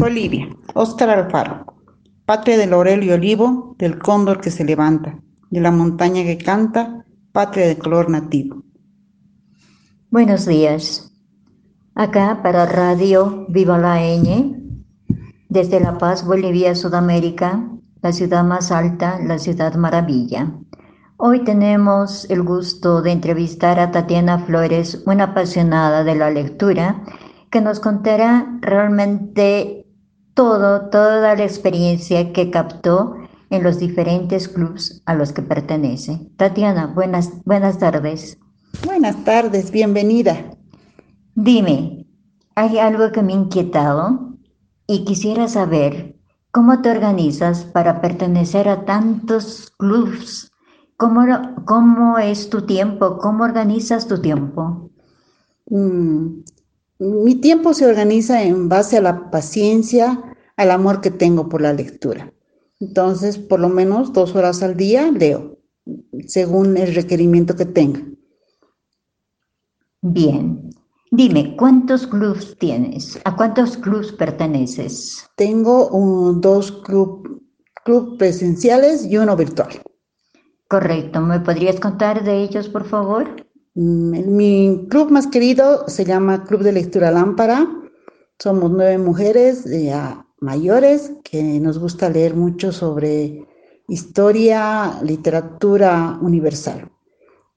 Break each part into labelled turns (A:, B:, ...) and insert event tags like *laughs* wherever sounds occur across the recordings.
A: Bolivia, Óscar Alfaro, patria del laurel y olivo, del cóndor que se levanta, de la montaña que canta, patria de color nativo.
B: Buenos días. Acá para Radio Viva la Ñ, desde La Paz, Bolivia, Sudamérica, la ciudad más alta, la ciudad maravilla. Hoy tenemos el gusto de entrevistar a Tatiana Flores, una apasionada de la lectura, que nos contará realmente todo, toda la experiencia que captó en los diferentes clubs a los que pertenece. Tatiana, buenas, buenas tardes.
A: Buenas tardes, bienvenida.
B: Dime, hay algo que me ha inquietado y quisiera saber cómo te organizas para pertenecer a tantos clubs ¿Cómo, ¿Cómo, es tu tiempo? ¿Cómo organizas tu tiempo?
A: Mm, mi tiempo se organiza en base a la paciencia, al amor que tengo por la lectura. Entonces, por lo menos dos horas al día leo, según el requerimiento que tenga.
B: Bien. Dime, ¿cuántos clubs tienes? ¿A cuántos clubs perteneces?
A: Tengo dos clubes club presenciales y uno virtual.
B: Correcto. ¿Me podrías contar de ellos, por favor?
A: Mm, mi club más querido se llama Club de Lectura Lámpara. Somos nueve mujeres mayores que nos gusta leer mucho sobre historia, literatura universal.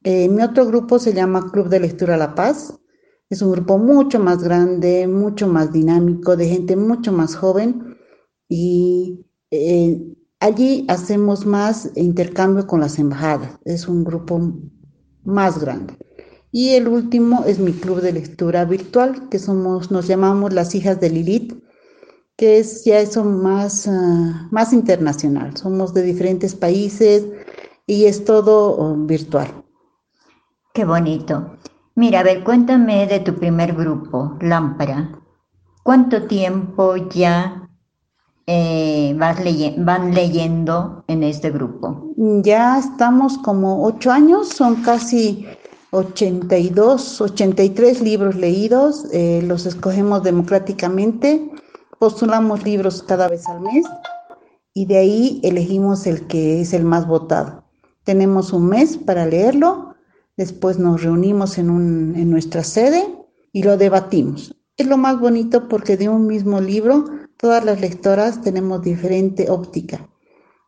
A: Eh, mi otro grupo se llama Club de Lectura La Paz. Es un grupo mucho más grande, mucho más dinámico, de gente mucho más joven y eh, Allí hacemos más intercambio con las embajadas, es un grupo más grande. Y el último es mi club de lectura virtual, que somos, nos llamamos las hijas de Lilith, que es ya eso más, ah, más internacional. Somos de diferentes países y es todo oh, virtual.
B: Qué bonito. Mira, a ver, cuéntame de tu primer grupo, Lámpara. ¿Cuánto tiempo ya eh, van leyendo en este grupo?
A: Ya estamos como ocho años, son casi 82, 83 libros leídos, eh, los escogemos democráticamente, postulamos libros cada vez al mes y de ahí elegimos el que es el más votado. Tenemos un mes para leerlo, después nos reunimos en, nuestra sede y lo debatimos. Es lo más bonito porque de un mismo libro todas las lectoras tenemos diferente óptica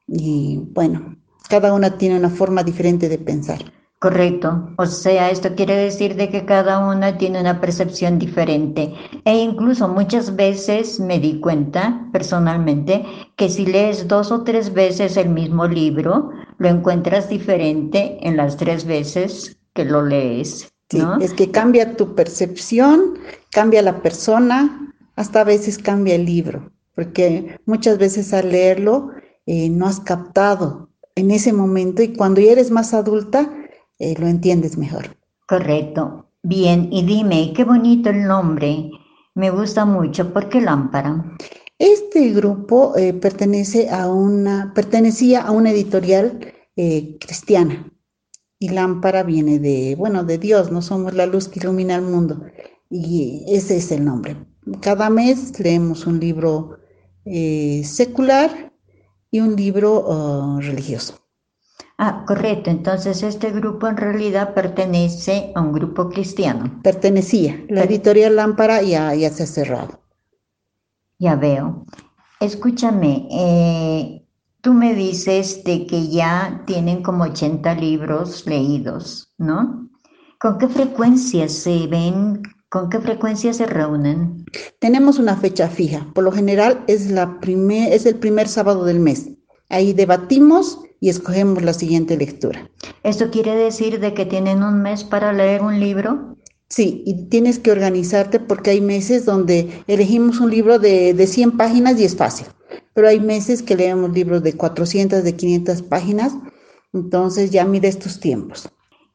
A: y bueno, cada una tiene una forma diferente de pensar.
B: Correcto. O sea, esto quiere decir de que cada una tiene una percepción diferente. E incluso muchas veces me di cuenta personalmente que si lees dos o tres veces el mismo libro, lo encuentras diferente en las tres veces que lo lees.
A: Sí, es que cambia tu percepción, cambia la persona, hasta a veces cambia el libro, porque muchas veces al leerlo eh, no has captado en ese momento y cuando ya eres más adulta eh, lo entiendes mejor.
B: Correcto. Bien, y dime, qué bonito el nombre. Me gusta mucho. ¿Por qué lámpara?
A: Este grupo eh, pertenece a una, pertenecía a una editorial cristiana y lámpara viene de, bueno, de Dios, no somos la luz que ilumina el mundo y ese es el nombre. Cada mes leemos un libro eh, secular y un libro uh, religioso.
B: Ah, correcto. Entonces este grupo en realidad pertenece a un grupo cristiano.
A: Pertenecía. La editorial Lámpara ya, ya se ha cerrado.
B: Ya veo. Escúchame, eh, tú me dices de que ya tienen como 80 libros leídos, ¿no? ¿Con qué frecuencia se ven ¿Con qué frecuencia se reúnen?
A: Tenemos una fecha fija. Por lo general es, la primer, es el primer sábado del mes. Ahí debatimos y escogemos la siguiente lectura.
B: ¿Esto quiere decir de que tienen un mes para leer un libro?
A: Sí, y tienes que organizarte porque hay meses donde elegimos un libro de, de 100 páginas y es fácil, pero hay meses que leemos libros de 400, de 500 páginas, entonces ya mide estos tiempos.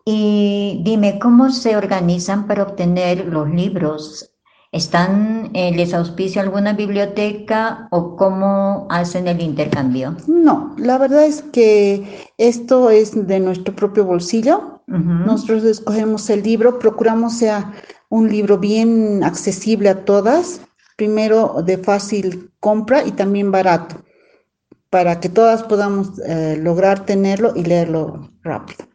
B: Y dime, ¿cómo se organizan para obtener los libros? ¿Están, eh, les auspicia alguna biblioteca o cómo hacen el intercambio?
A: No, la verdad es que esto es de nuestro propio bolsillo. Nosotros escogemos el libro, procuramos sea un libro bien accesible a todas, primero de fácil compra y también barato, para que todas podamos eh, lograr tenerlo y leerlo rápido.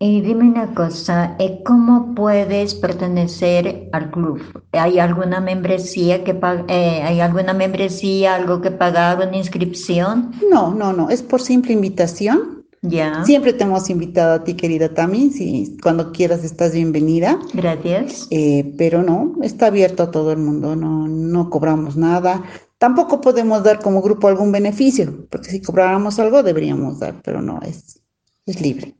B: Y dime una cosa, eh, ¿cómo puedes pertenecer al club? ¿Hay alguna membresía que eh, hay alguna membresía, algo que pagar, una inscripción?
A: No, no, no, es por simple invitación.
B: Ya.
A: Siempre te hemos invitado a ti, querida Tami, si cuando quieras estás bienvenida.
B: Gracias.
A: Eh, pero no, está abierto a todo el mundo, no, no cobramos nada. Tampoco podemos dar como grupo algún beneficio, porque si cobráramos algo deberíamos dar, pero no, es, es libre.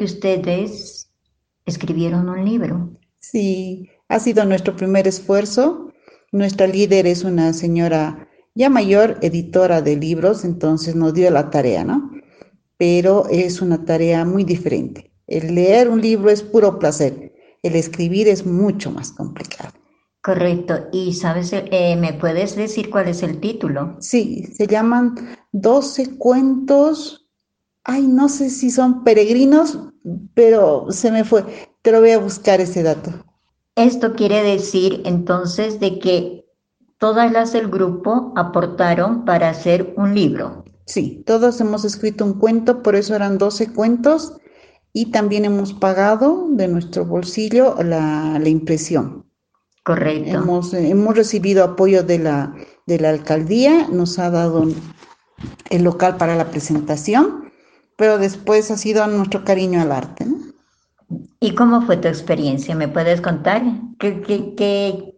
B: Que ustedes escribieron un libro.
A: Sí, ha sido nuestro primer esfuerzo. Nuestra líder es una señora ya mayor, editora de libros, entonces nos dio la tarea, ¿no? Pero es una tarea muy diferente. El leer un libro es puro placer, el escribir es mucho más complicado.
B: Correcto. ¿Y sabes, eh, me puedes decir cuál es el título?
A: Sí, se llaman 12 cuentos ay, no sé si son peregrinos, pero se me fue. Te lo voy a buscar ese dato.
B: Esto quiere decir entonces de que todas las del grupo aportaron para hacer un libro.
A: Sí, todos hemos escrito un cuento, por eso eran 12 cuentos y también hemos pagado de nuestro bolsillo la, impresión.
B: Correcto.
A: Hemos, hemos recibido apoyo de la, de la alcaldía, nos ha dado el local para la presentación pero después ha sido nuestro cariño al arte.
B: ¿Y cómo fue tu experiencia? ¿Me puedes contar? ¿Qué,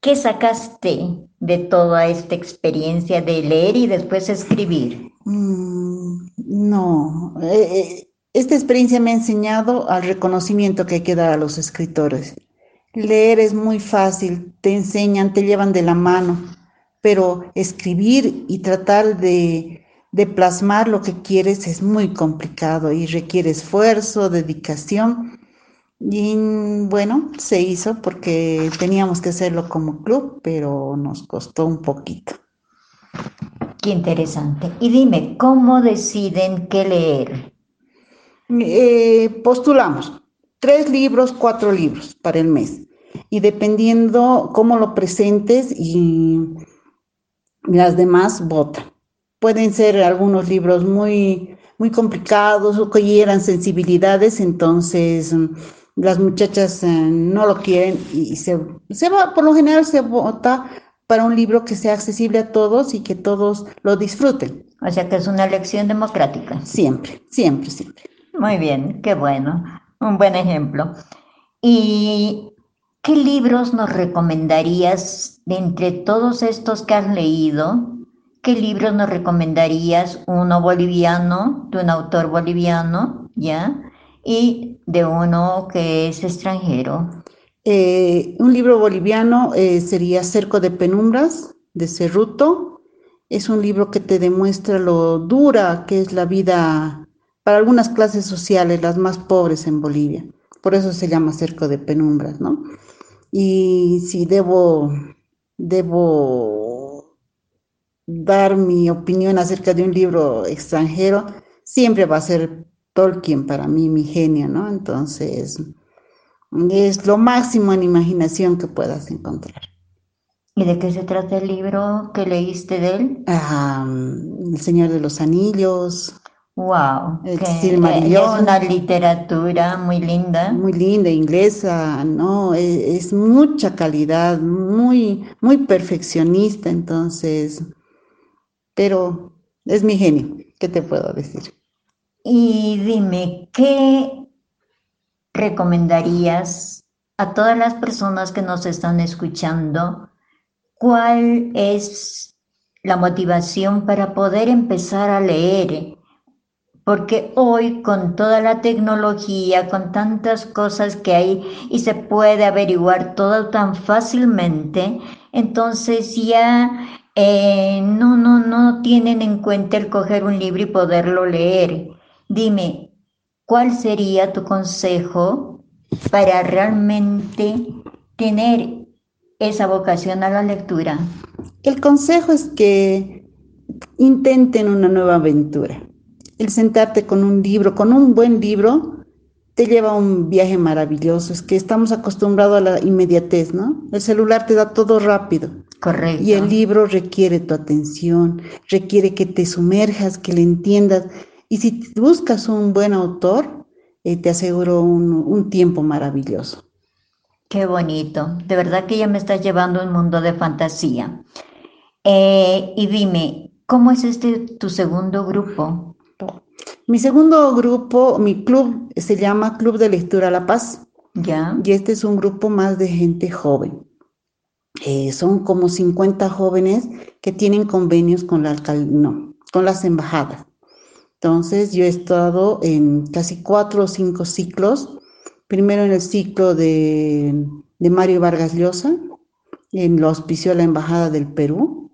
B: qué, sacaste de toda esta experiencia de leer y después escribir?
A: Mm, no, eh, eh, esta experiencia me ha enseñado al reconocimiento que hay que dar a los escritores. Leer es muy fácil, te enseñan, te llevan de la mano, pero escribir y tratar de de plasmar lo que quieres es muy complicado y requiere esfuerzo, dedicación. Y bueno, se hizo porque teníamos que hacerlo como club, pero nos costó un poquito.
B: Qué interesante. Y dime, ¿cómo deciden qué leer?
A: Eh, postulamos tres libros, cuatro libros para el mes. Y dependiendo cómo lo presentes y las demás votan. Pueden ser algunos libros muy, muy complicados o que hieran sensibilidades, entonces mm, las muchachas eh, no lo quieren y se, se va, por lo general se vota para un libro que sea accesible a todos y que todos lo disfruten.
B: O sea que es una elección democrática.
A: Siempre, siempre, siempre.
B: Muy bien, qué bueno, un buen ejemplo. ¿Y qué libros nos recomendarías de entre todos estos que has leído? ¿Qué libros nos recomendarías? Uno boliviano, de un autor boliviano, ¿ya? Y de uno que es extranjero.
A: Eh, un libro boliviano eh, sería Cerco de Penumbras, de Cerruto. Es un libro que te demuestra lo dura que es la vida para algunas clases sociales, las más pobres en Bolivia. Por eso se llama cerco de penumbras, ¿no? Y si debo, debo dar mi opinión acerca de un libro extranjero, siempre va a ser Tolkien para mí, mi genio, ¿no? Entonces, es lo máximo en imaginación que puedas encontrar.
B: ¿Y de qué se trata el libro que leíste de él?
A: Ah, el Señor de los Anillos,
B: Wow, es una literatura muy linda.
A: Muy linda, inglesa, no, e, es, mucha calidad, muy, muy perfeccionista, entonces, pero es mi genio, ¿qué te puedo decir?
B: Y dime, ¿qué recomendarías a todas las personas que nos están escuchando? ¿Cuál es la motivación para poder empezar a leer? porque hoy con toda la tecnología, con tantas cosas que hay y se puede averiguar todo tan fácilmente, entonces ya eh, no, no, no tienen en cuenta el coger un libro y poderlo leer. Dime, ¿cuál sería tu consejo para realmente tener esa vocación a la lectura?
A: El consejo es que intenten una nueva aventura el sentarte con un libro, con un buen libro, te lleva a un viaje maravilloso. Es que estamos acostumbrados a la inmediatez, ¿no? El celular te da todo rápido.
B: Correcto.
A: Y el libro requiere tu atención, requiere que te sumerjas, que le entiendas. Y si buscas un buen autor, eh, te aseguro un, un, tiempo maravilloso.
B: Qué bonito. De verdad que ya me estás llevando a un mundo de fantasía. Eh, y dime, ¿cómo es este tu segundo grupo?
A: Mi segundo grupo, mi club, se llama Club de Lectura La Paz.
B: Ya.
A: Y este es un grupo más de gente joven. Eh, son como 50 jóvenes que tienen convenios con, la no, con las embajadas. Entonces, yo he estado en casi cuatro o cinco ciclos. Primero en el ciclo de, de Mario Vargas Llosa, en lo auspició la Embajada del Perú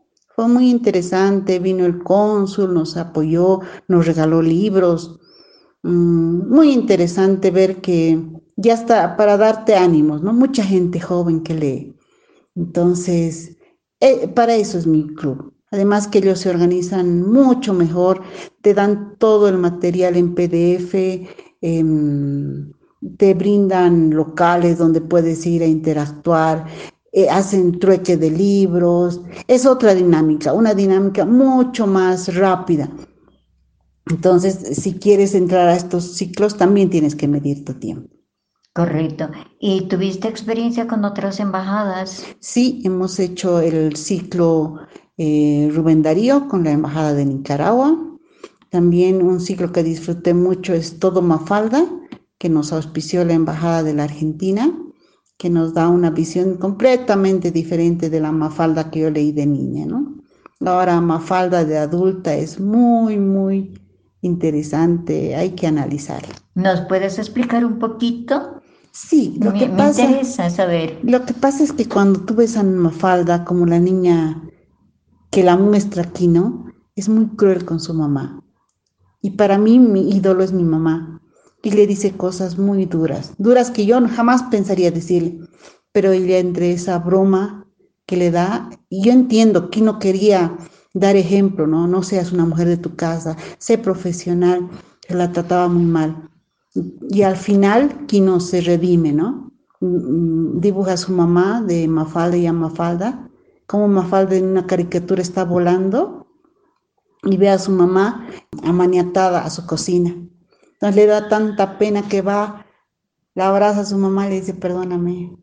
A: fue muy interesante, vino el cónsul, nos apoyó, nos regaló libros. Mm, muy interesante ver que ya está para darte ánimos, ¿no? Mucha gente joven que lee. Entonces, eh, para eso es mi club. Además que ellos se organizan mucho mejor, te dan todo el material en PDF, em, te brindan locales donde puedes ir a interactuar, eh, hacen trueque de libros, es otra dinámica, una dinámica mucho más rápida. Entonces, si quieres entrar a estos ciclos, también tienes que medir tu tiempo.
B: Correcto. ¿Y tuviste experiencia con otras embajadas?
A: Sí, hemos hecho el ciclo eh, Rubén Darío con la Embajada de Nicaragua. También un ciclo que disfruté mucho es Todo Mafalda, que nos auspició la Embajada de la Argentina que nos da una visión completamente diferente de la Mafalda que yo leí de niña, ¿no? Ahora Mafalda de adulta es muy, muy interesante, hay que analizarla.
B: ¿Nos puedes explicar un poquito?
A: Sí,
B: lo que pasa, me interesa saber.
A: Lo que pasa es que cuando tú ves a Mafalda como la niña que la muestra aquí, ¿no? Es muy cruel con su mamá. Y para mí mi ídolo es mi mamá y le dice cosas muy duras, duras que yo jamás pensaría decirle, pero ella entre esa broma que le da, y yo entiendo que no quería dar ejemplo, ¿no? No seas una mujer de tu casa, sé profesional, se la trataba muy mal. Y al final, Kino se redime, ¿no? Mm, mm, dibuja a su mamá de Mafalda y a Mafalda, como Mafalda en una caricatura está volando y ve a su mamá amaniatada a su cocina. Entonces le da tanta pena que va, la abraza a su mamá y le dice, perdóname,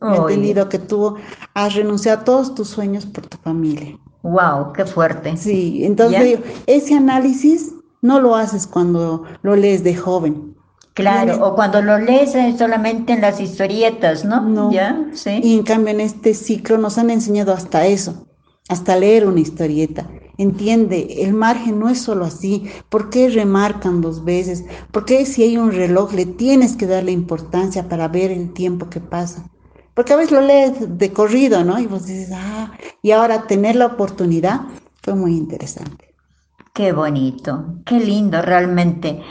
A: he entendido que tú has renunciado a todos tus sueños por tu familia.
B: Wow, qué fuerte.
A: Sí, entonces ese análisis no lo haces cuando lo lees de joven.
B: Claro, o cuando lo lees solamente en las historietas, ¿no?
A: No. ¿Ya? Sí. Y en cambio en este ciclo nos han enseñado hasta eso, hasta leer una historieta. Entiende, el margen no es solo así. ¿Por qué remarcan dos veces? ¿Por qué si hay un reloj le tienes que darle importancia para ver el tiempo que pasa? Porque a veces lo lees de corrido, ¿no? Y vos dices, ah, y ahora tener la oportunidad fue muy interesante.
B: Qué bonito, qué lindo realmente.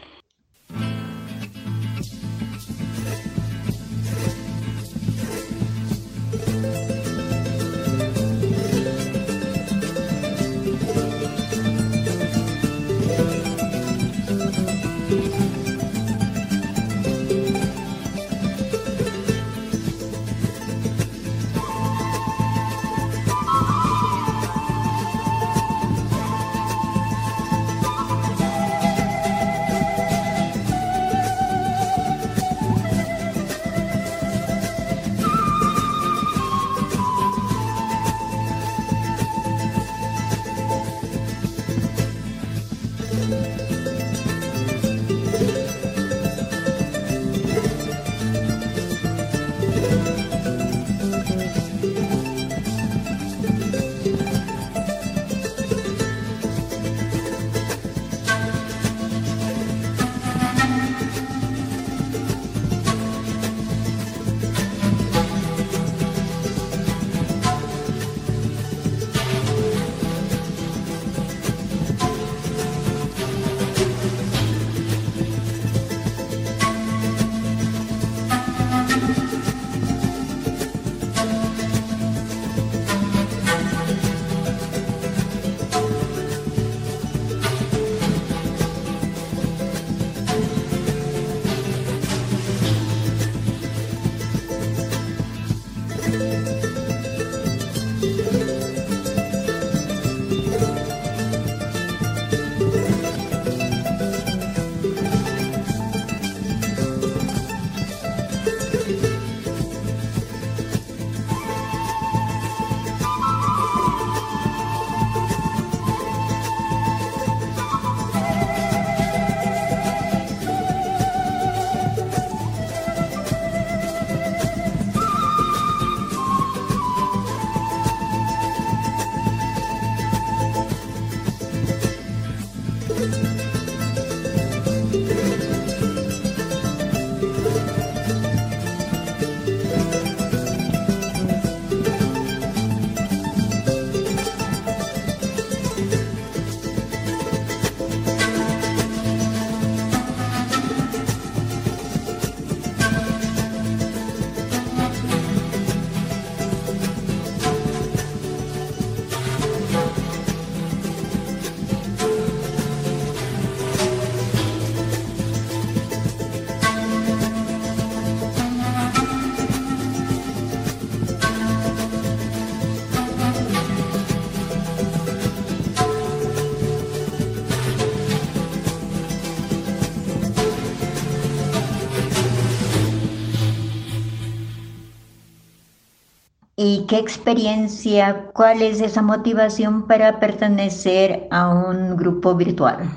B: ¿Y qué experiencia, cuál es esa motivación para pertenecer a un grupo virtual?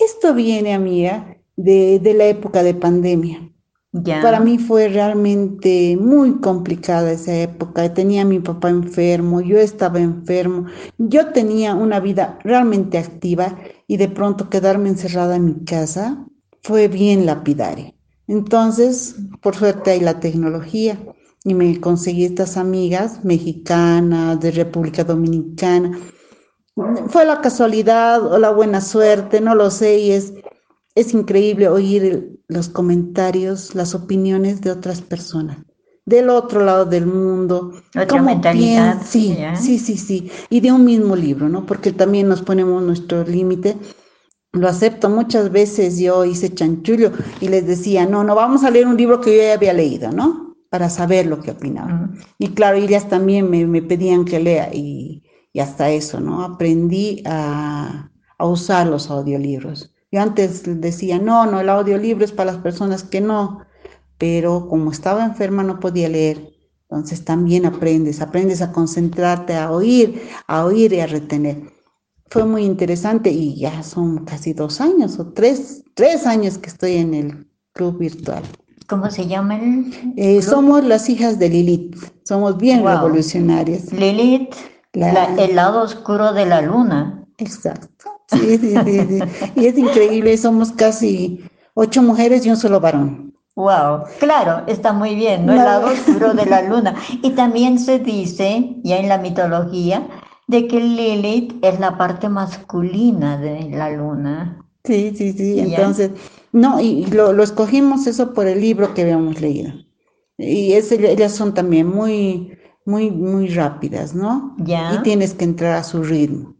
A: Esto viene, amiga, de, de la época de pandemia. Ya. Para mí fue realmente muy complicada esa época. Tenía a mi papá enfermo, yo estaba enfermo, yo tenía una vida realmente activa y de pronto quedarme encerrada en mi casa fue bien lapidario. Entonces, por suerte hay la tecnología y me conseguí estas amigas mexicanas, de República Dominicana. Fue la casualidad o la buena suerte, no lo sé, y es, es increíble oír los comentarios, las opiniones de otras personas. del otro lado del mundo.
B: Otra mentalidad.
A: Sí, sí, sí, sí. Y de un mismo libro, ¿no? Porque también nos ponemos nuestro límite. Lo acepto muchas veces, yo hice chanchullo y les decía, no, no, vamos a leer un libro que yo ya había leído, ¿no? Para saber lo que opinaban. Y claro, ellas también me, pedían que lea y, hasta eso, ¿no? Aprendí a, a usar los audiolibros. Yo antes decía, no, no, el audiolibro es para las personas que no, pero como estaba enferma no podía leer. Entonces también aprendes, aprendes a concentrarte, a oír, a oír y a retener. Fue muy interesante y ya son casi dos años o tres, tres años que estoy en el club virtual.
B: ¿Cómo se llama el
A: eh, Somos las hijas de Lilith, somos bien revolucionarias.
B: Lilith, el lado oscuro de la luna.
A: Exacto, sí, sí, sí, Y es increíble, somos casi ocho mujeres y un solo varón.
B: Wow, claro, está muy bien, ¿no? El lado oscuro de la *laughs* luna. Y también se dice, ya en la mitología, de que Lilith es la parte masculina de la luna.
A: Sí, sí, sí. Entonces, no, y lo, escogimos eso por el libro que habíamos leído. Y ellas son también muy, muy, muy rápidas, ¿no?
B: Ya.
A: Y tienes que entrar a su ritmo.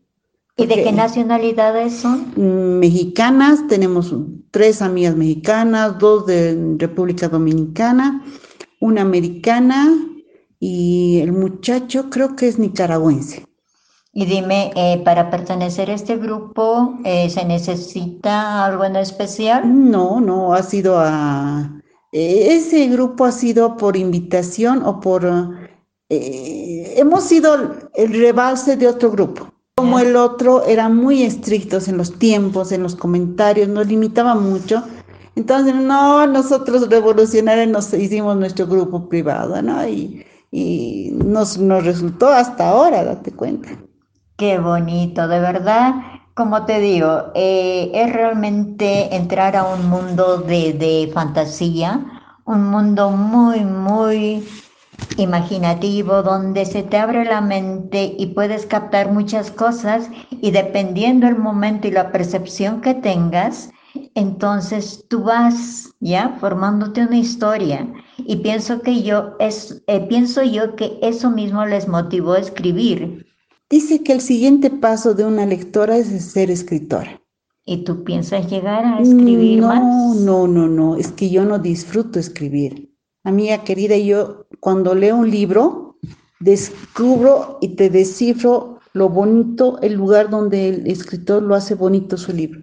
B: ¿Y de qué nacionalidades son?
A: Mexicanas, tenemos tres amigas mexicanas, dos de República Dominicana, una americana y el muchacho creo que es nicaragüense.
B: Y dime, eh, ¿para pertenecer a este grupo eh, se necesita algo en especial?
A: No, no, ha sido a... Eh, ese grupo ha sido por invitación o por... hemos sido el rebalse de otro grupo como el otro, eran muy estrictos en los tiempos, en los comentarios, nos limitaba mucho. Entonces, no, nosotros revolucionarios nos hicimos nuestro grupo privado, ¿no? Y, nos, nos resultó hasta ahora, date cuenta.
B: Qué bonito, de verdad, como te digo, eh, es realmente entrar a un mundo de, de fantasía, un mundo muy, muy imaginativo donde se te abre la mente y puedes captar muchas cosas y dependiendo el momento y la percepción que tengas, entonces tú vas ya formándote una historia y pienso que yo es eh, pienso yo que eso mismo les motivó a escribir.
A: Dice que el siguiente paso de una lectora es ser escritora.
B: ¿Y tú piensas llegar a escribir
A: no,
B: más?
A: No, no, no, no, es que yo no disfruto escribir. Amiga querida, yo cuando leo un libro, descubro y te descifro lo bonito, el lugar donde el escritor lo hace bonito su libro.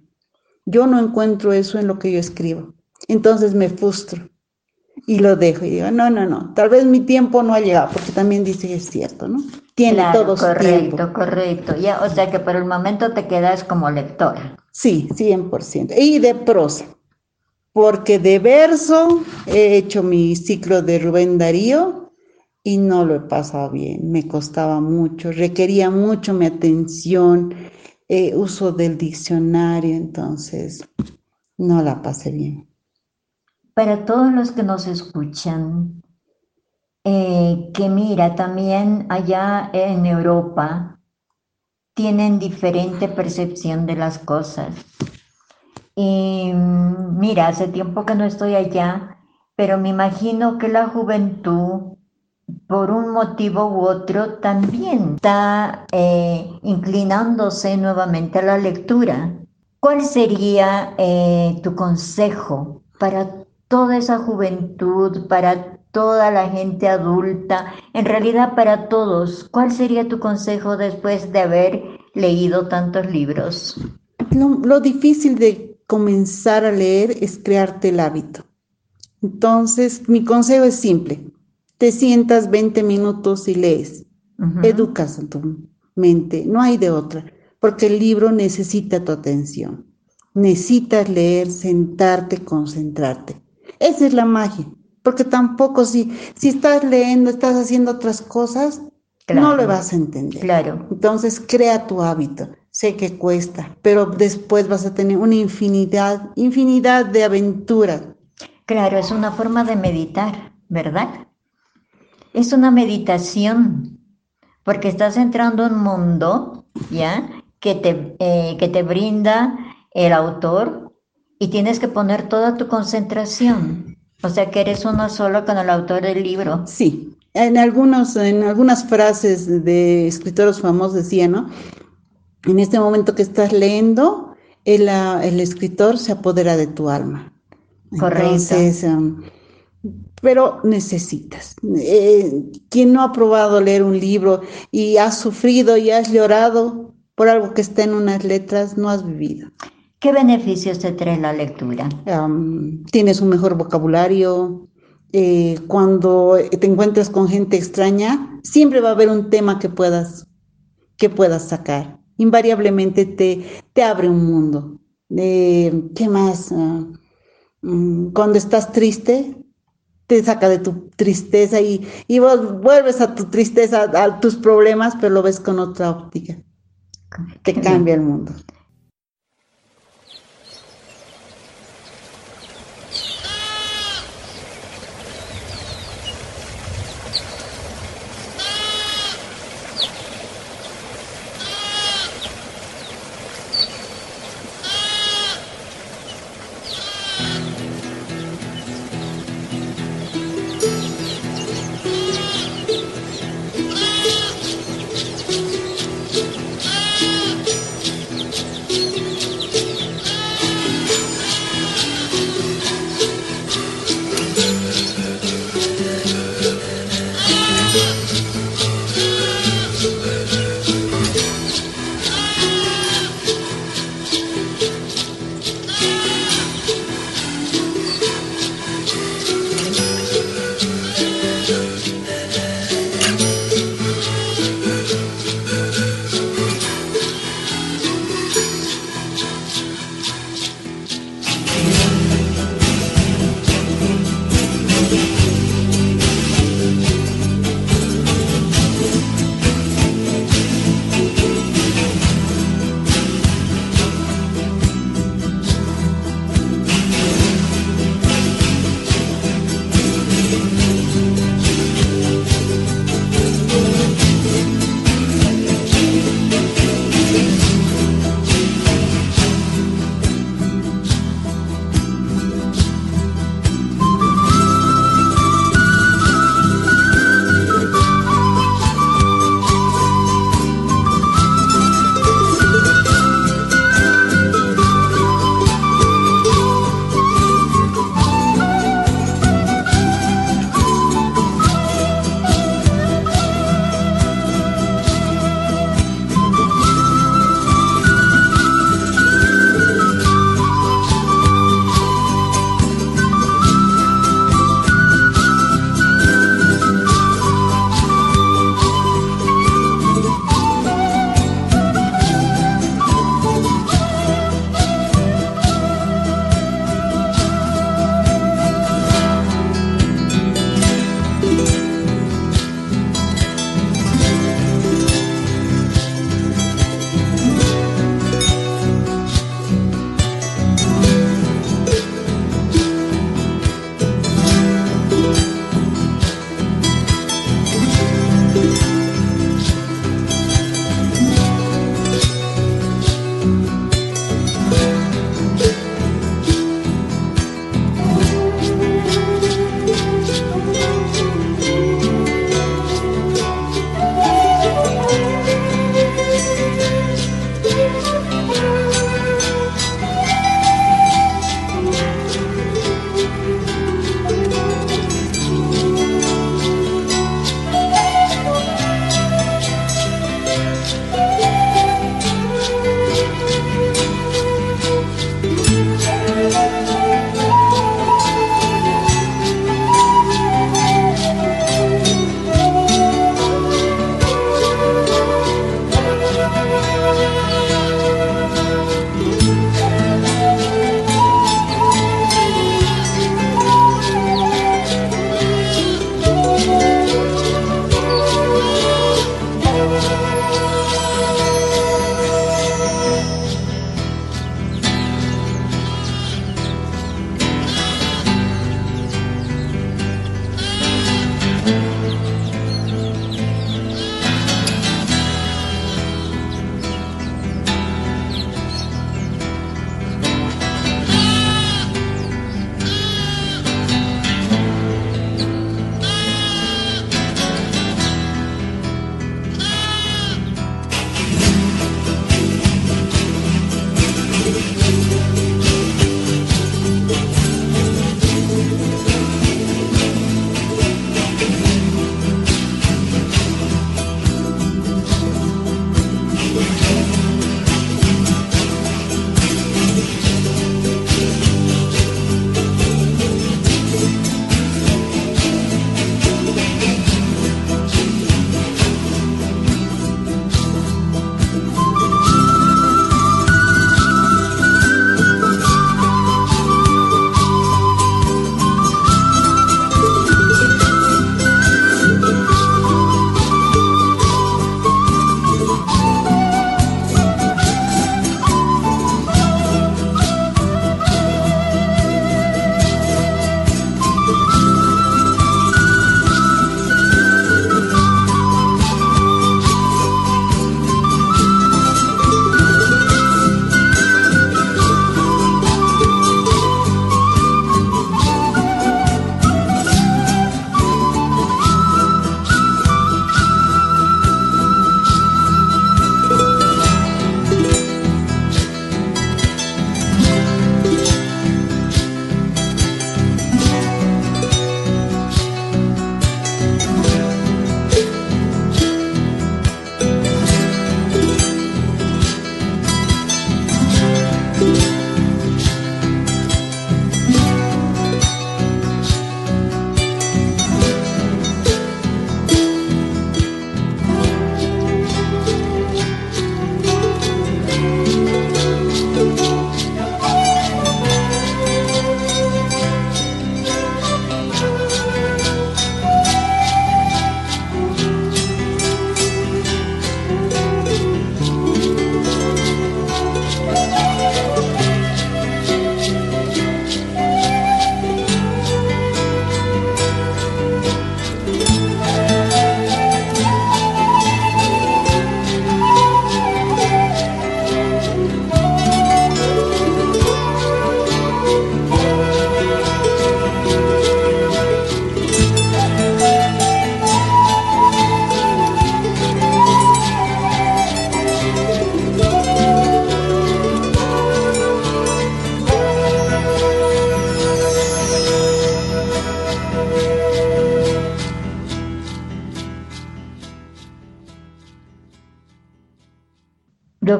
A: Yo no encuentro eso en lo que yo escribo. Entonces me frustro y lo dejo y digo, no, no, no, tal vez mi tiempo no ha llegado, porque también dice que es cierto, ¿no?
B: Tiene todo su tiempo. Correcto, correcto. Ya, o sea que por el momento te quedas como lectora.
A: Sí, 100%. Y de prosa porque de verso he hecho mi ciclo de Rubén Darío y no lo he pasado bien, me costaba mucho, requería mucho mi atención, eh, uso del diccionario, entonces no la pasé bien.
B: Para todos los que nos escuchan, eh, que mira, también allá en Europa tienen diferente percepción de las cosas. Y mira, hace tiempo que no estoy allá, pero me imagino que la juventud, por un motivo u otro, también está eh, inclinándose nuevamente a la lectura. ¿Cuál sería eh, tu consejo para toda esa juventud, para toda la gente adulta, en realidad para todos? ¿Cuál sería tu consejo después de haber leído tantos libros?
A: lo difícil de comenzar a leer es crearte el hábito. Entonces, mi consejo es simple. Te sientas 20 minutos y lees. Educas a tu mente. No hay de otra, porque el libro necesita tu atención. Necesitas leer, sentarte, concentrarte. Esa es la magia, porque tampoco si, si estás leyendo, estás haciendo otras cosas, no lo vas a entender.
B: Claro.
A: Entonces, crea tu hábito. Sé que cuesta, pero después vas a tener una infinidad, infinidad de aventuras.
B: Claro, es una forma de meditar, ¿verdad? Es una meditación, porque estás entrando en un mundo, ¿ya? Que te, eh, que te brinda el autor y tienes que poner toda tu concentración. O sea que eres uno solo con el autor del libro.
A: Sí, en, algunos, en algunas frases de escritores famosos decía, ¿no? En este momento que estás leyendo, el, el escritor se apodera de tu alma.
B: Correcto.
A: Um, pero necesitas. Eh, quien no ha probado leer un libro y has sufrido y has llorado por algo que está en unas letras, no has vivido.
B: ¿Qué beneficios te trae la lectura?
A: Um, tienes un mejor vocabulario. Eh, cuando te encuentras con gente extraña, siempre va a haber un tema que puedas, que puedas sacar. Invariablemente te, te abre un mundo. Eh, ¿Qué más? Ah, mm, cuando estás triste, te saca de tu tristeza y, y vos vuelves a tu tristeza, a tus problemas, pero lo ves con otra óptica. Te cambia el mundo.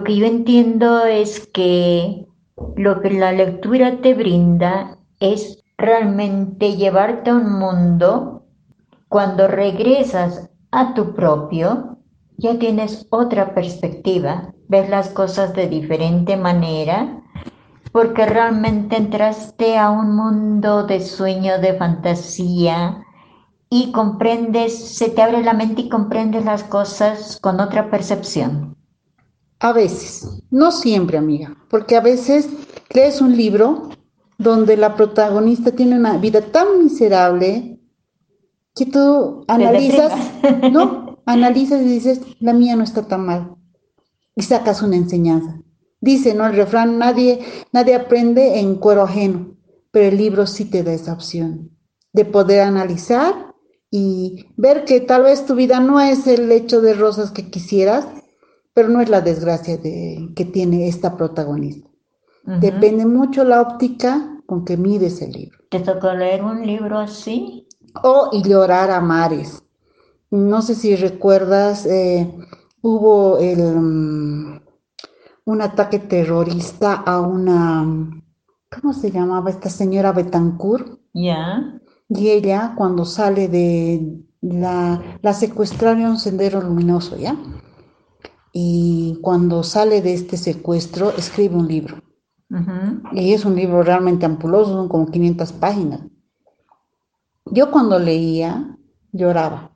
B: Lo que yo entiendo es que lo que la lectura te brinda es realmente llevarte a un mundo cuando regresas a tu propio, ya tienes otra perspectiva, ves las cosas de diferente manera, porque realmente entraste a un mundo de sueño, de fantasía, y comprendes, se te abre la mente y comprendes las cosas con otra percepción.
A: A veces, no siempre, amiga, porque a veces lees un libro donde la protagonista tiene una vida tan miserable que tú analizas, ¿no? Analizas y dices, la mía no está tan mal. Y sacas una enseñanza. Dice, ¿no? El refrán, nadie, nadie aprende en cuero ajeno, pero el libro sí te da esa opción de poder analizar y ver que tal vez tu vida no es el hecho de rosas que quisieras, pero no es la desgracia de, que tiene esta protagonista. Depende mucho la óptica con que mires el libro.
B: ¿Te tocó leer un libro así?
A: Oh, y llorar a mares. No sé si recuerdas, eh, hubo el, mm, un ataque terrorista a una, ¿cómo se llamaba esta señora Betancourt?
B: Ya.
A: Y ella, cuando sale de la, la secuestraron Sendero Luminoso, ¿ya? Y cuando sale de este secuestro escribe un libro. Y es un libro realmente ampuloso, son como 500 páginas. Yo cuando leía lloraba,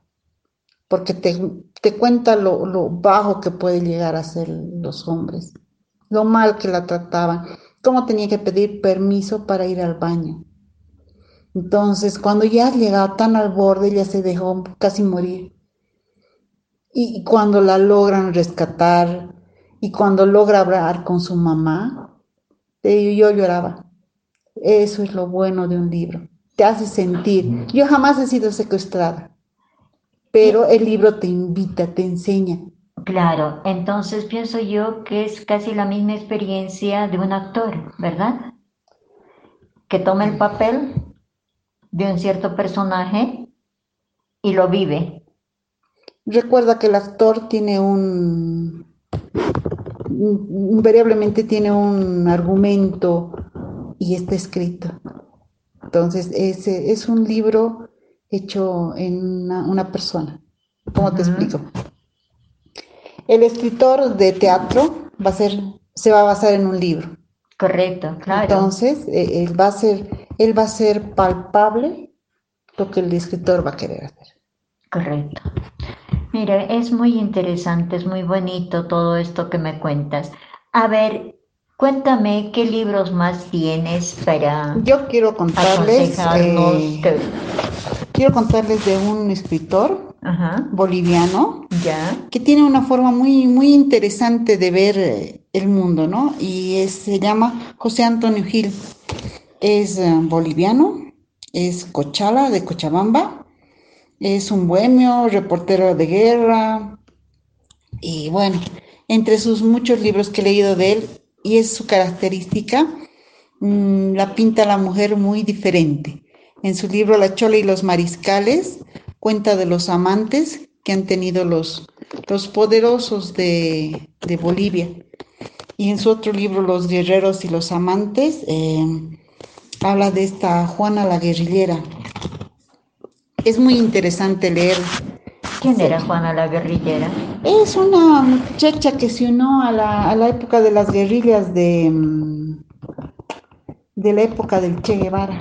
A: porque te, cuenta lo, lo, bajo que puede llegar a ser los hombres, lo mal que la trataban, cómo tenía que pedir permiso para ir al baño. Entonces, cuando ya llegado tan al borde, ella se dejó casi morir. Y cuando la logran rescatar y cuando logra hablar con su mamá, yo lloraba. Eso es lo bueno de un libro. Te hace sentir. Yo jamás he sido secuestrada, pero el libro te invita, te enseña.
B: Claro, entonces pienso yo que es casi la misma experiencia de un actor, ¿verdad? Que toma el papel de un cierto personaje y lo vive.
A: Recuerda que el actor tiene un, invariablemente tiene un argumento y está escrito. Entonces, ese es un libro hecho en una, persona. ¿Cómo te explico? El escritor de teatro va a ser, se va a basar en un libro.
B: Correcto, claro.
A: Entonces, e, él va a ser, él va a ser palpable lo que el escritor va a querer hacer.
B: Correcto. Mira, es muy interesante, es muy bonito todo esto que me cuentas. A ver, cuéntame qué libros más tienes para.
A: Yo quiero contarles. Eh, quiero contarles de un escritor boliviano que tiene una forma muy, muy interesante de ver eh, el mundo, ¿no? Y se llama José Antonio Gil. Es eh, boliviano, es cochala de Cochabamba es un bohemio, reportero de guerra. Y bueno, entre sus muchos libros que he leído de él, y es su característica, mm, la pinta la mujer muy diferente. En su libro La Chola y los Mariscales cuenta de los amantes que han tenido los, los poderosos de, Bolivia. Y en su otro libro, Los Guerreros y los Amantes, eh, habla de esta Juana la guerrillera, es muy interesante leer.
B: ¿Quién era Juana la guerrillera?
A: Es una muchacha que se unió a la, época de las guerrillas de, mm, de la época del Che Guevara.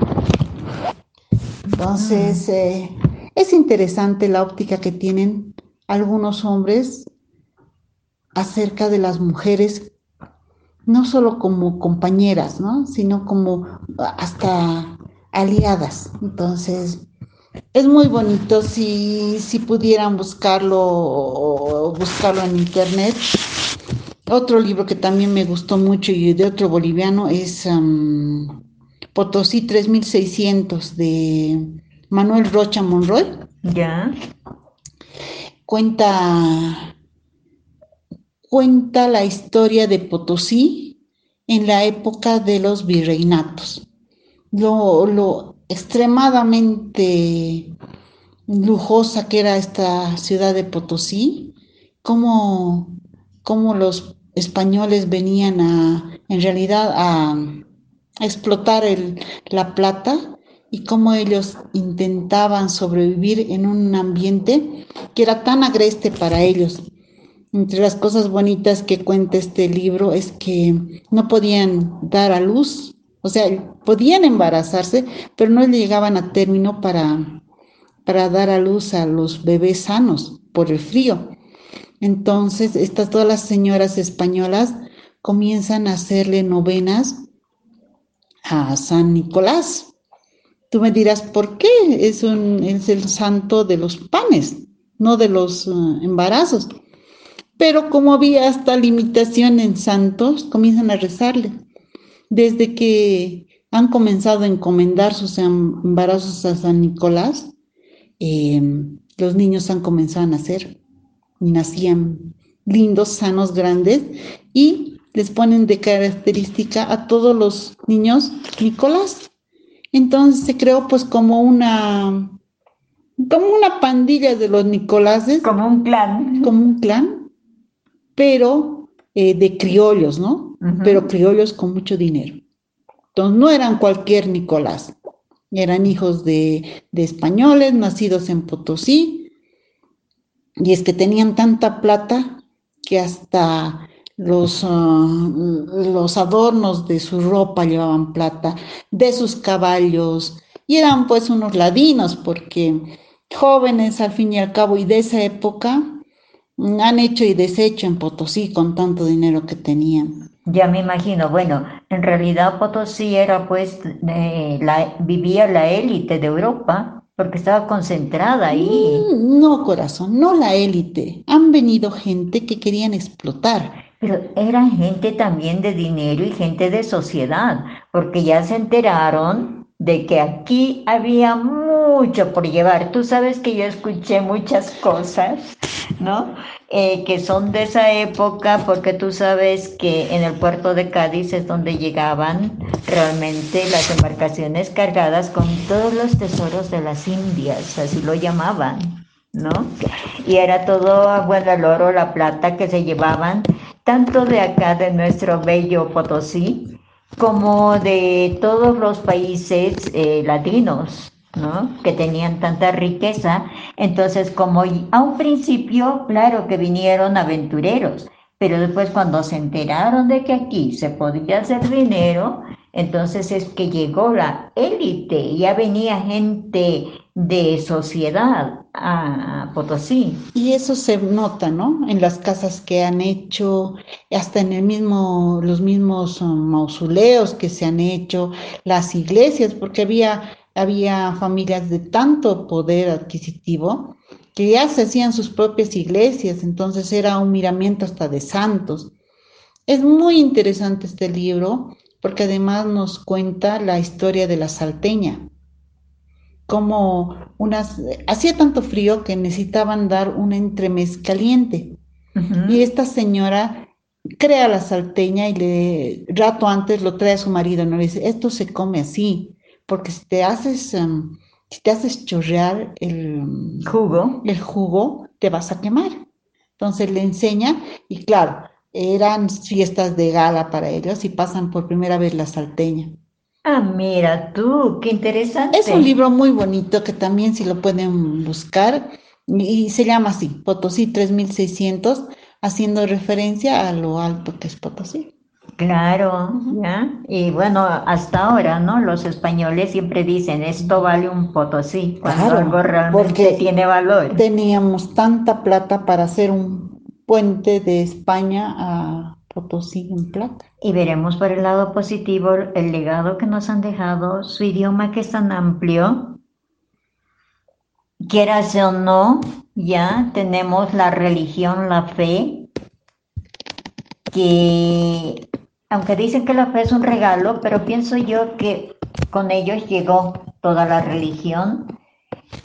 A: Entonces, mm. eh, es interesante la óptica que tienen algunos hombres acerca de las mujeres, no solo como compañeras, ¿no? sino como hasta aliadas. Entonces, es muy bonito si, si pudieran buscarlo buscarlo en internet. Otro libro que también me gustó mucho y de otro boliviano es um, Potosí 3600 de Manuel Rocha Monroy.
B: Ya.
A: Cuenta, cuenta la historia de Potosí en la época de los virreinatos. Lo, lo, extremadamente lujosa que era esta ciudad de Potosí, cómo, los españoles venían a, en realidad, a, explotar la plata y cómo ellos intentaban sobrevivir en un ambiente que era tan agreste para ellos. Entre las cosas bonitas que cuenta este libro es que no podían dar a luz, o sea, podían embarazarse, pero no llegaban a término para, para dar a luz a los bebés sanos por el frío. Entonces, estas todas las señoras españolas comienzan a hacerle novenas a San Nicolás. Tú me dirás, ¿por qué? Es, un, es el santo de los panes, no de los uh, embarazos. Pero como había esta limitación en santos, comienzan a rezarle. Desde que han comenzado a encomendar sus embarazos a San Nicolás, eh, los niños han comenzado a nacer y nacían lindos, sanos, grandes y les ponen de característica a todos los niños Nicolás. Entonces se creó pues como una como una pandilla de los Nicoláses.
B: Como un clan.
A: Como un clan, pero eh, de criollos, ¿no? Pero criollos con mucho dinero. Entonces no eran cualquier Nicolás, eran hijos de, de españoles nacidos en Potosí, y es que tenían tanta plata que hasta los, ah, los adornos de su ropa llevaban plata, de sus caballos, y eran pues unos ladinos, porque jóvenes al fin y al cabo, y de esa época, han hecho y deshecho en Potosí con tanto dinero que tenían.
B: Ya me imagino, bueno, en realidad Potosí era pues, la, vivía la élite de Europa, porque estaba concentrada ahí.
A: Mm, no, corazón, no la élite. Han venido gente que querían explotar.
B: Pero eran gente también de dinero y gente de sociedad, porque ya se enteraron de que aquí había mucho por llevar. Tú sabes que yo escuché muchas cosas, ¿no? Eh, que son de esa época, porque tú sabes que en el puerto de Cádiz es donde llegaban realmente las embarcaciones cargadas con todos los tesoros de las Indias, así lo llamaban, ¿no? Y era todo, bueno, el oro, la plata que se llevaban, tanto de acá, de nuestro bello Potosí, como de todos los países eh, latinos, que tenían tanta riqueza. Entonces, como a un principio, claro que vinieron aventureros, pero después cuando se enteraron de que aquí se podía hacer dinero, entonces es que llegó la élite, ya venía gente de sociedad a Potosí.
A: Y eso se nota, ¿no? En las casas que han hecho, hasta en el mismo, los mismos um, mausoleos que se han hecho, las iglesias, porque había había familias de tanto poder adquisitivo que ya se hacían sus propias iglesias, entonces era un miramiento hasta de santos. Es muy interesante este libro porque además nos cuenta la historia de la salteña, como unas, hacía tanto frío que necesitaban dar un entremés caliente. Y esta señora crea la salteña y le rato antes lo trae a su marido, ¿no? Le dice, esto se come así porque si te haces, em, si te haces chorrear el
B: jugo.
A: el jugo, te vas a quemar. Entonces le enseña y claro, eran fiestas de gala para ellos y pasan por primera vez la salteña.
B: Ah, mira tú, qué interesante.
A: Es un libro muy bonito que también si lo pueden buscar y se llama así, Potosí 3600, haciendo referencia a lo alto que es Potosí.
B: Claro, ¿ya? Y bueno, hasta ahora, ¿no? Los españoles siempre dicen, esto vale un potosí, cuando algo realmente tiene valor.
A: Teníamos tanta plata para hacer un puente de España a
B: Y veremos por el lado positivo el legado que nos han dejado, su idioma que es tan amplio, quieras o no, ya tenemos la religión, la fe, que aunque dicen que la fe es un regalo, pero pienso yo que con ellos llegó toda la religión.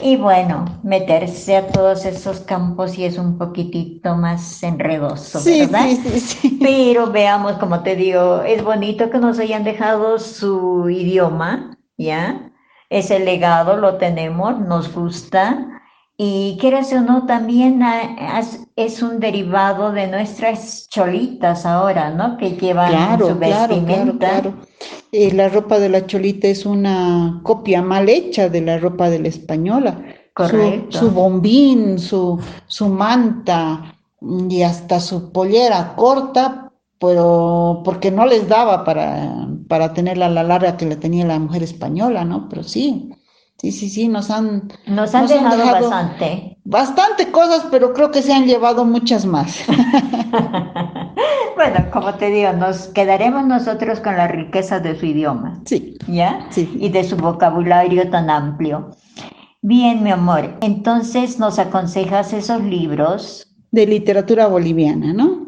B: Y bueno, meterse a todos esos campos y es un poquitito más enredoso, ¿verdad? Sí, sí, Pero veamos, como te digo, es bonito que nos hayan dejado su idioma, ¿ya? Ese legado lo tenemos, nos gusta Y quieras o no, también es un derivado de nuestras cholitas ahora, ¿no? Que llevan su vestimenta. Claro, claro,
A: eh, la ropa de la cholita es una copia mal hecha de la ropa de la española. Correcto. Su, bombín, su, su manta y hasta su pollera corta, pero porque no les daba para, para tenerla la larga que la tenía la mujer española, ¿no? Pero sí, Sí, sí, sí, nos han,
B: nos han, dejado, bastante.
A: Bastante cosas, pero creo que se han llevado muchas más. *laughs*
B: bueno, como te digo, nos quedaremos nosotros con la riqueza de su idioma.
A: Sí.
B: ¿Ya?
A: Sí.
B: Y de su vocabulario tan amplio. Bien, mi amor. Entonces, ¿nos aconsejas esos libros?
A: De literatura boliviana, ¿no?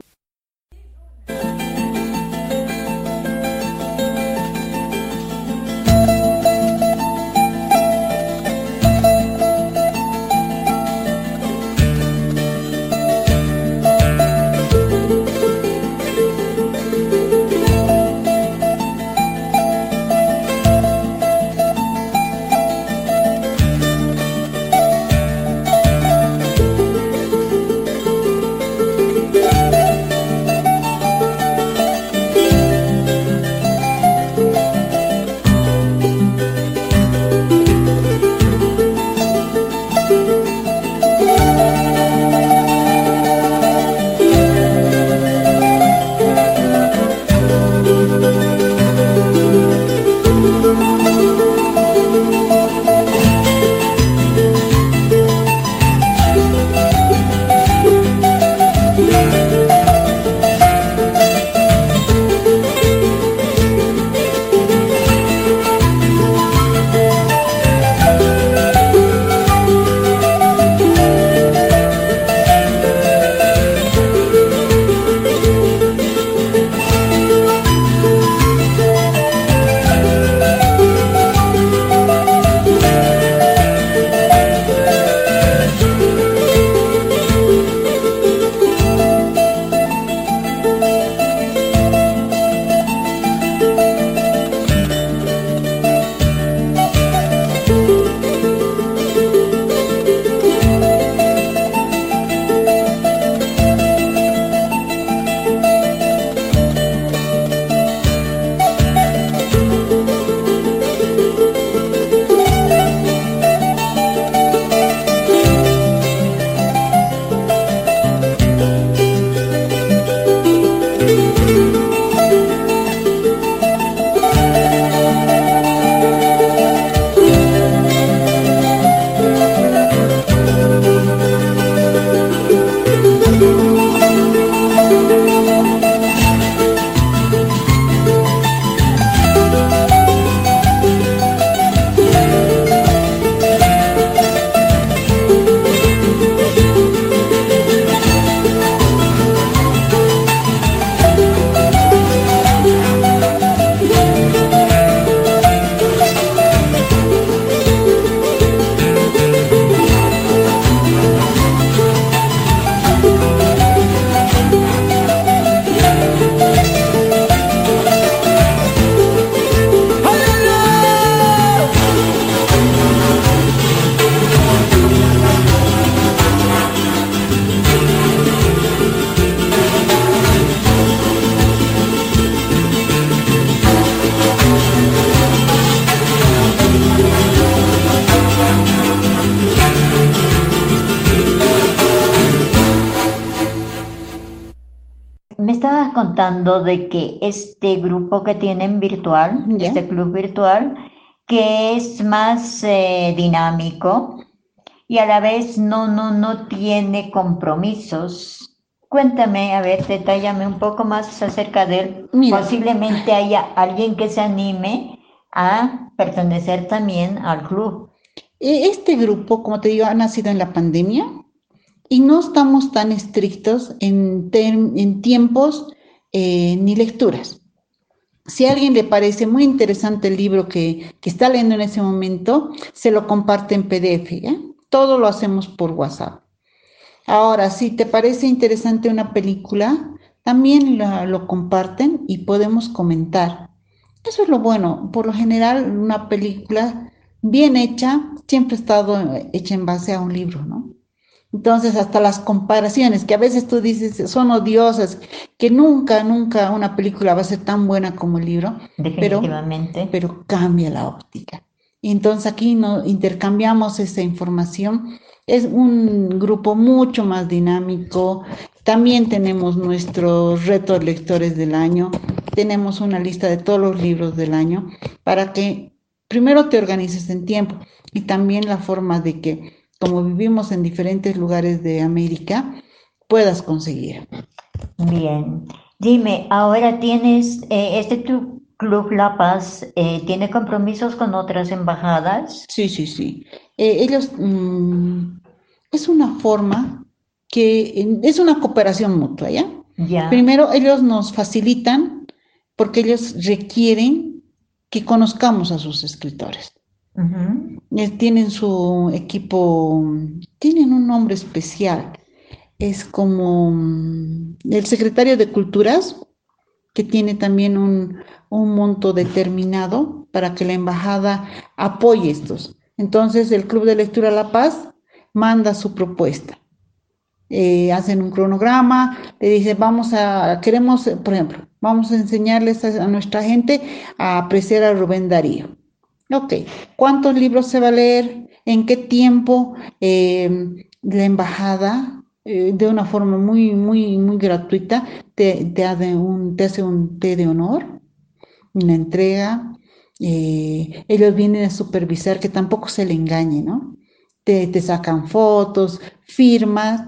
B: De que este grupo que tienen virtual, este club virtual, que es más eh, dinámico y a la vez no, no, no tiene compromisos. Cuéntame, a ver, detállame un poco más acerca de él. Posiblemente haya alguien que se anime a pertenecer también al club.
A: E, este grupo, como te digo, ha nacido en la pandemia y no estamos tan estrictos en, en tiempos eh, ni lecturas. Si a alguien le parece muy interesante el libro que, está leyendo en ese momento, se lo comparte en PDF. Todo lo hacemos por WhatsApp. Ahora, si te parece interesante una película, también lo comparten y podemos comentar. Eso es lo bueno. Por lo general, una película bien hecha, siempre ha estado hecha en base a un libro, ¿no? Entonces, hasta las comparaciones, que a veces tú dices son odiosas, que nunca, nunca una película va a ser tan buena como el libro,
B: Definitivamente.
A: pero, pero cambia la óptica. Y entonces aquí no, intercambiamos esa información. Es un grupo mucho más dinámico. También tenemos nuestros retos lectores del año. Tenemos una lista de todos los libros del año para que primero te organices en tiempo y también la forma de que como vivimos en diferentes lugares de América, puedas conseguir.
B: Bien. Dime, ahora tienes, eh, este tu Club La Paz, eh, ¿tiene compromisos con otras embajadas?
A: Sí, sí, sí. Eh, ellos, mm, es una forma que es una cooperación mutua, ¿ya?
B: Ya.
A: Primero, ellos nos facilitan porque ellos requieren que conozcamos a sus escritores. Tienen su equipo, tienen un nombre especial. Es como mm, el secretario de Culturas, que tiene también un, un monto determinado para que la embajada apoye estos. Entonces, el Club de Lectura La Paz manda su propuesta. Eh, hacen un cronograma, le dice, vamos a, queremos, por ejemplo, vamos a enseñarles a, a nuestra gente a apreciar a Rubén Darío. Ok, ¿cuántos libros se va a leer? ¿En qué tiempo? Eh, la embajada, eh, de una forma muy, muy, muy gratuita, te, te, hace un, té de honor, una entrega. eh, ellos vienen a supervisar que tampoco se le engañe, ¿no? Te, te sacan fotos, firmas,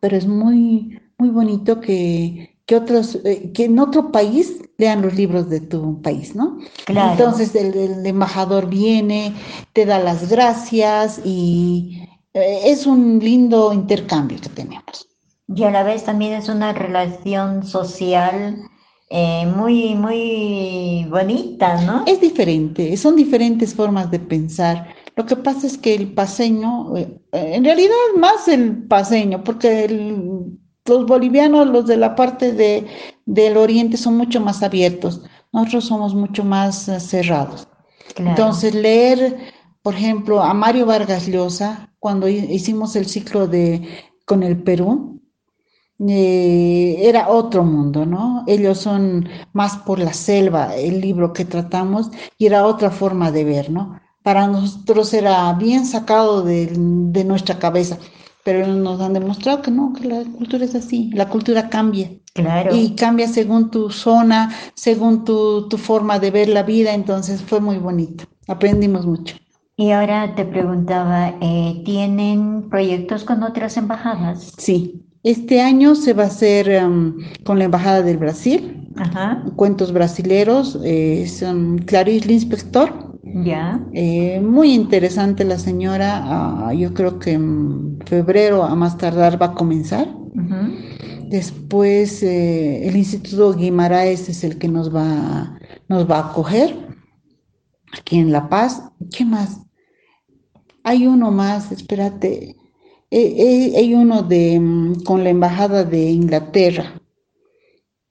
A: pero es muy, muy bonito que, que otros, eh, que en otro país lean los libros de tu país, ¿no?
B: Claro.
A: Entonces el, el embajador viene, te da las gracias y eh, es un lindo intercambio que tenemos.
B: Y a la vez también es una relación social eh, muy, muy bonita, ¿no?
A: Es diferente, son diferentes formas de pensar. Lo que pasa es que el paseño, en realidad más el paseño, porque el- los bolivianos, los de la parte de, del oriente son mucho más abiertos, nosotros somos mucho más eh, cerrados.
B: Claro.
A: Entonces, leer, por ejemplo, a Mario Vargas Llosa, cuando hi- hicimos el ciclo de con el Perú, eh, era otro mundo, ¿no? Ellos son más por la selva, el libro que tratamos, y era otra forma de ver, ¿no? Para nosotros era bien sacado de, de nuestra cabeza, pero nos han demostrado que no, que la cultura es así, la cultura cambia.
B: Claro.
A: Y cambia según tu zona, según tu, tu forma de ver la vida, entonces fue muy bonito, aprendimos mucho.
B: Y ahora te preguntaba, eh, ¿tienen proyectos con otras embajadas?
A: Sí, este año se va a hacer um, con la Embajada del Brasil,
B: Ajá,
A: cuentos brasileros, eh, son Clarice
B: ya.
A: eh, muy interesante la señora, ah, yo creo que en febrero a más tardar va a comenzar. Después eh, el Instituto Guimaraes es el que nos va, nos va a acoger aquí en La Paz. ¿Qué más? Hay uno más, espérate. Eh, eh, hay uno de, mm, con la Embajada de Inglaterra,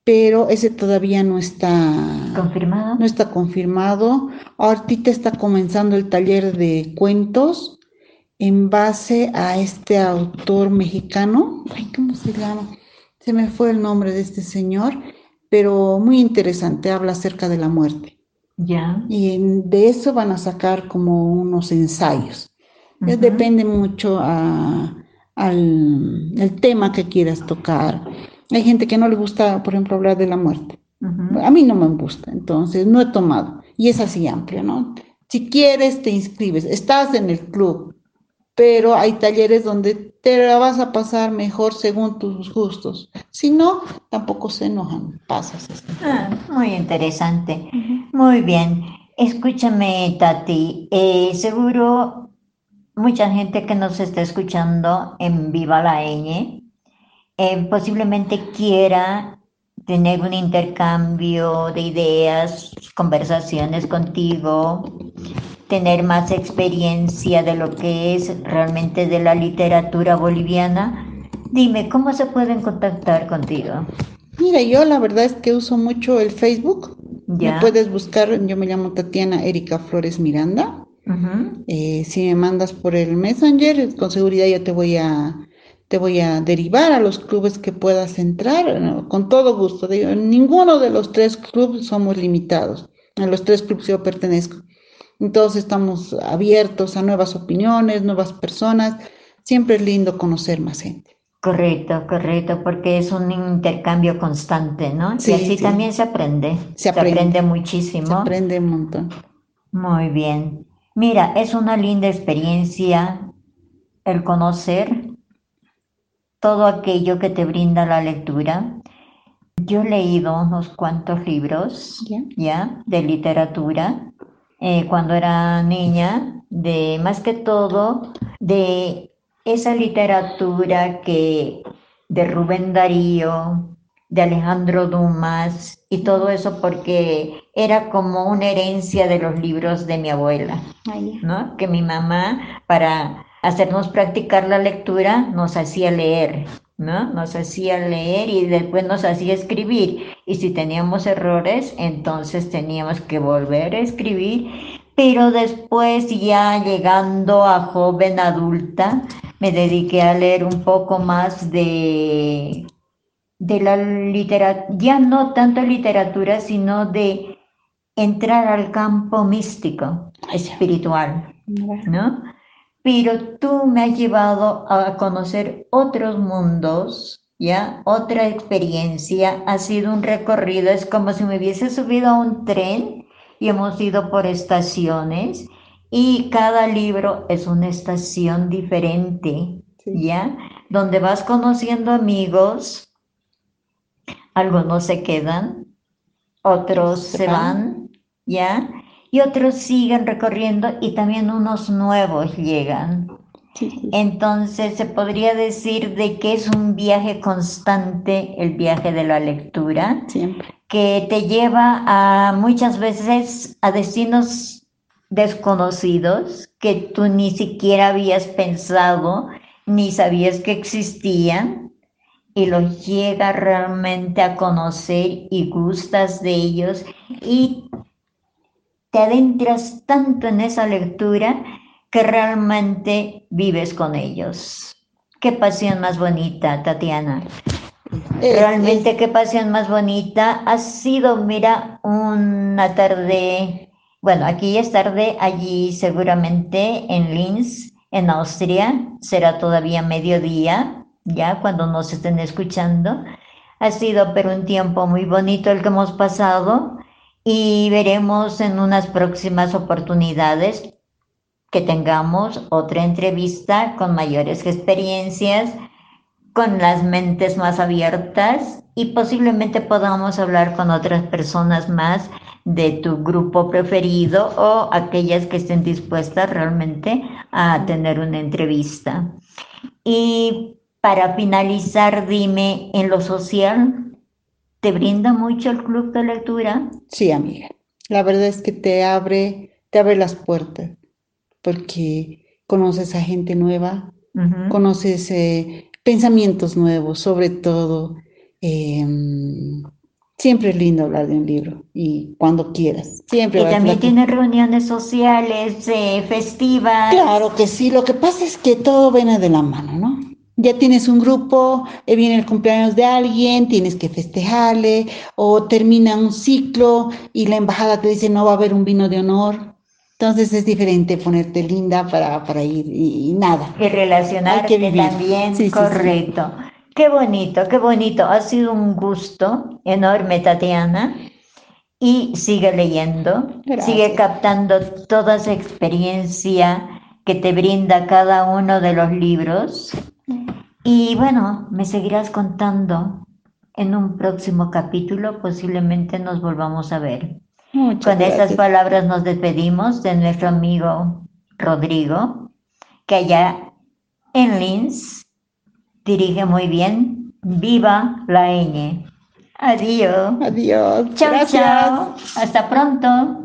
A: pero ese todavía no está,
B: ¿Confirmado?
A: no está confirmado. Ahorita está comenzando el taller de cuentos en base a este autor mexicano. Ay, ¿cómo se llama? Se me fue el nombre de este señor, pero muy interesante, habla acerca de la muerte.
B: Ya.
A: Y de eso van a sacar como unos ensayos. Depende mucho a- al el tema que quieras tocar. Hay gente que no le gusta, por ejemplo, hablar de la muerte. A mí no me gusta, entonces no he tomado. Y es así amplio, ¿no? Si quieres, te inscribes. Estás en el club, pero hay talleres donde te la vas a pasar mejor según tus gustos. Si no, tampoco se enojan, pasas.
B: Ah, muy interesante. Muy bien. Escúchame, Tati. eh, seguro mucha gente que nos está escuchando en Viva la Ñ eh, posiblemente quiera tener un intercambio de ideas, conversaciones contigo, tener más experiencia de lo que es realmente de la literatura boliviana. Dime, ¿cómo se pueden contactar contigo?
A: Mira, yo la verdad es que uso mucho el Facebook.
B: Ya.
A: Me puedes buscar, yo me llamo Tatiana Erika Flores Miranda. Eh, si me mandas por el Messenger, con seguridad yo te voy a te voy a derivar a los clubes que puedas entrar, con todo gusto. ninguno de los tres clubes somos limitados. A los tres clubes yo pertenezco. Entonces estamos abiertos a nuevas opiniones, nuevas personas. Siempre es lindo conocer más gente.
B: Correcto, correcto, porque es un intercambio constante, ¿no? y así también se aprende. Se aprende. muchísimo. Se
A: aprende un montón.
B: Muy bien. Mira, es una linda experiencia el conocer todo aquello que te brinda la lectura. Yo he leído unos cuantos libros, ¿ya? De literatura eh, cuando era niña, de más que todo de esa literatura que de Rubén Darío, de Alejandro Dumas y todo eso porque era como una herencia de los libros de mi abuela, ¿no? Que mi mamá para hacernos practicar la lectura nos hacía leer, ¿no? Nos hacía leer y después nos hacía escribir. Y si teníamos errores, entonces teníamos que volver a escribir. Pero después, ya llegando a joven adulta, me dediqué a leer un poco más de, de la literatura, ya no tanto literatura, sino de entrar al campo místico, espiritual, ¿no? Pero tú me has llevado a conocer otros mundos, ¿ya? Otra experiencia, ha sido un recorrido, es como si me hubiese subido a un tren y hemos ido por estaciones y cada libro es una estación diferente, ¿ya? Donde vas conociendo amigos, algunos se quedan, otros se van, ¿ya? Y otros siguen recorriendo y también unos nuevos llegan. Entonces se podría decir de que es un viaje constante el viaje de la lectura, que te lleva a muchas veces a destinos desconocidos que tú ni siquiera habías pensado ni sabías que existían y los llega realmente a conocer y gustas de ellos y te adentras tanto en esa lectura que realmente vives con ellos. Qué pasión más bonita, Tatiana. Realmente qué pasión más bonita. Ha sido, mira, una tarde, bueno, aquí es tarde, allí seguramente en Linz, en Austria, será todavía mediodía, ya cuando nos estén escuchando. Ha sido pero un tiempo muy bonito el que hemos pasado y veremos en unas próximas oportunidades que tengamos otra entrevista con mayores experiencias, con las mentes más abiertas y posiblemente podamos hablar con otras personas más de tu grupo preferido o aquellas que estén dispuestas realmente a tener una entrevista. Y para finalizar, dime, en lo social, ¿Te brinda mucho el club de lectura?
A: Sí, amiga. La verdad es que te abre, te abre las puertas, porque conoces a gente nueva, conoces eh, pensamientos nuevos, sobre todo. Em, siempre es lindo hablar de un libro y cuando quieras. Siempre.
B: Y también tiene reuniones sociales, eh, festivas.
A: Claro que sí. Lo que pasa es que todo viene de la mano, ¿no? Ya tienes un grupo, eh, viene el cumpleaños de alguien, tienes que festejarle, o termina un ciclo y la embajada te dice no va a haber un vino de honor. Entonces es diferente ponerte linda para, para ir y, nada.
B: Y relacionarte también, sí, correcto. Qué bonito, qué bonito. Ha sido un gusto enorme, Tatiana. Y sigue leyendo, sigue captando toda esa experiencia que te brinda cada uno de los libros y bueno, me seguirás contando en un próximo capítulo, posiblemente nos volvamos a ver. Con estas palabras nos despedimos de nuestro amigo Rodrigo, que allá en Linz dirige muy bien. Viva la ñ. Adiós.
A: Adiós.
B: Chao, chao. Hasta pronto.